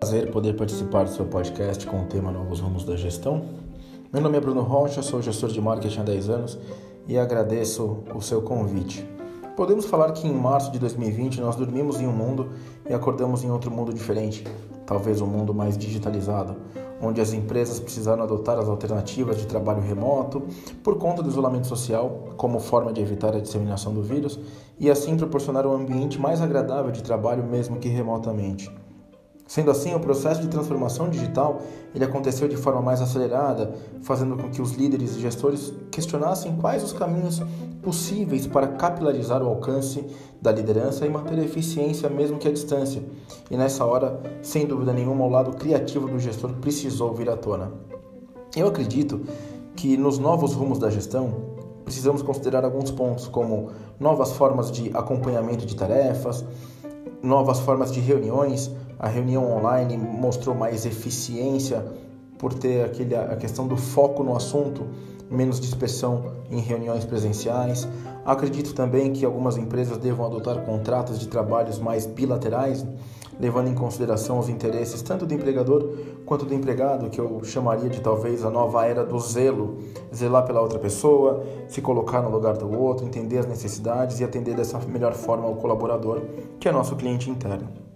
Prazer poder participar do seu podcast com o tema Novos Rumos da Gestão. Meu nome é Bruno Rocha, sou gestor de marketing há 10 anos e agradeço o seu convite. Podemos falar que em março de 2020 nós dormimos em um mundo e acordamos em outro mundo diferente talvez um mundo mais digitalizado, onde as empresas precisaram adotar as alternativas de trabalho remoto por conta do isolamento social, como forma de evitar a disseminação do vírus e assim proporcionar um ambiente mais agradável de trabalho mesmo que remotamente. Sendo assim, o processo de transformação digital ele aconteceu de forma mais acelerada, fazendo com que os líderes e gestores questionassem quais os caminhos possíveis para capilarizar o alcance da liderança e manter a eficiência mesmo que à distância. E nessa hora, sem dúvida nenhuma, o lado criativo do gestor precisou vir à tona. Eu acredito que nos novos rumos da gestão, precisamos considerar alguns pontos, como novas formas de acompanhamento de tarefas, novas formas de reuniões, a reunião online mostrou mais eficiência por ter aquele, a questão do foco no assunto, menos dispersão em reuniões presenciais. Acredito também que algumas empresas devam adotar contratos de trabalhos mais bilaterais, levando em consideração os interesses tanto do empregador quanto do empregado, que eu chamaria de talvez a nova era do zelo, zelar pela outra pessoa, se colocar no lugar do outro, entender as necessidades e atender dessa melhor forma ao colaborador, que é nosso cliente interno.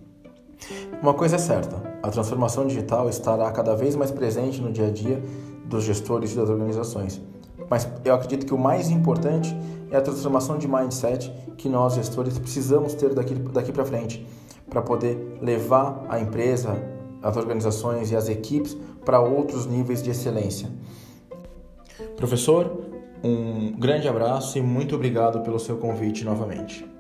Uma coisa é certa: a transformação digital estará cada vez mais presente no dia a dia dos gestores e das organizações. Mas eu acredito que o mais importante é a transformação de mindset que nós, gestores, precisamos ter daqui, daqui para frente, para poder levar a empresa, as organizações e as equipes para outros níveis de excelência. Professor, um grande abraço e muito obrigado pelo seu convite novamente.